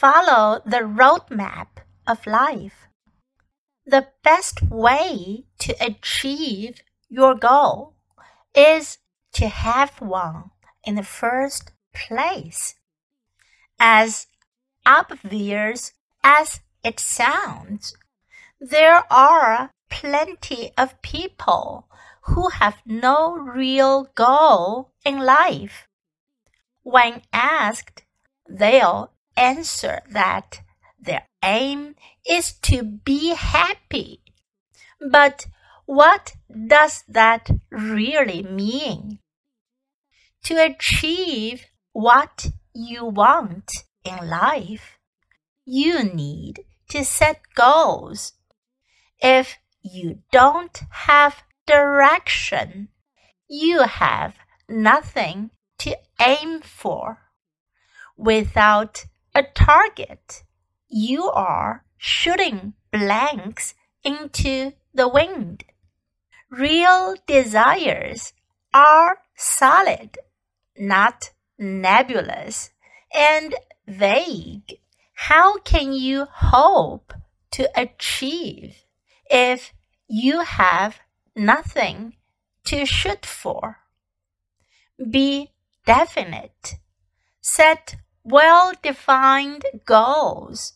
follow the roadmap of life. The best way to achieve your goal is to have one in the first place. As obvious as it sounds, there are plenty of people who have no real goal in life. When asked, they'll answer that their aim is to be happy. But what does that really mean? To achieve what you want in life, you need to set goals. If you don't have direction, you have nothing to aim for. Without a target, you are shooting blanks into the wind. Real desires are solid, not nebulous and vague. How can you hope to achieve if you have nothing to shoot for? Be definite. Set well defined goals.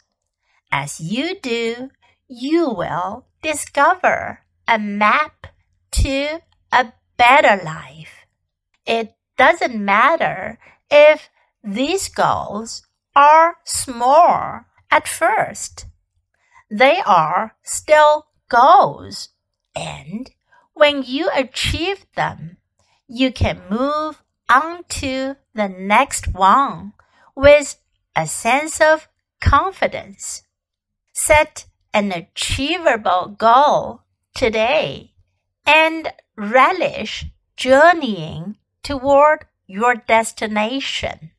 As you do, you will discover a map to a better life. It doesn't matter if these goals are small at first. They are still goals, and when you achieve them, you can move on to the next one with a sense of confidence. Set an achievable goal today and relish journeying toward your destination.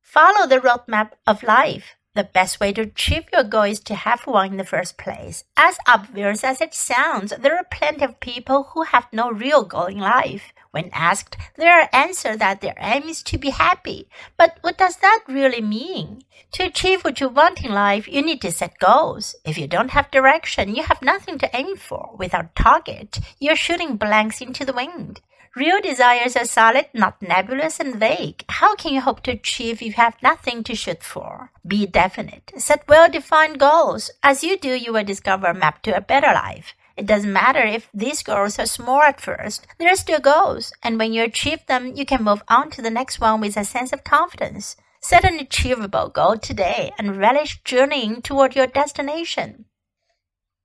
Follow the roadmap of life. The best way to achieve your goal is to have one in the first place. As obvious as it sounds, there are plenty of people who have no real goal in life. When asked, their answer that their aim is to be happy. But what does that really mean? To achieve what you want in life, you need to set goals. If you don't have direction, you have nothing to aim for. Without target, you're shooting blanks into the wind. Real desires are solid, not nebulous and vague. How can you hope to achieve if you have nothing to shoot for? Be definite. Set well defined goals. As you do, you will discover a map to a better life. It doesn't matter if these goals are small at first, they're still goals, and when you achieve them, you can move on to the next one with a sense of confidence. Set an achievable goal today and relish journeying toward your destination.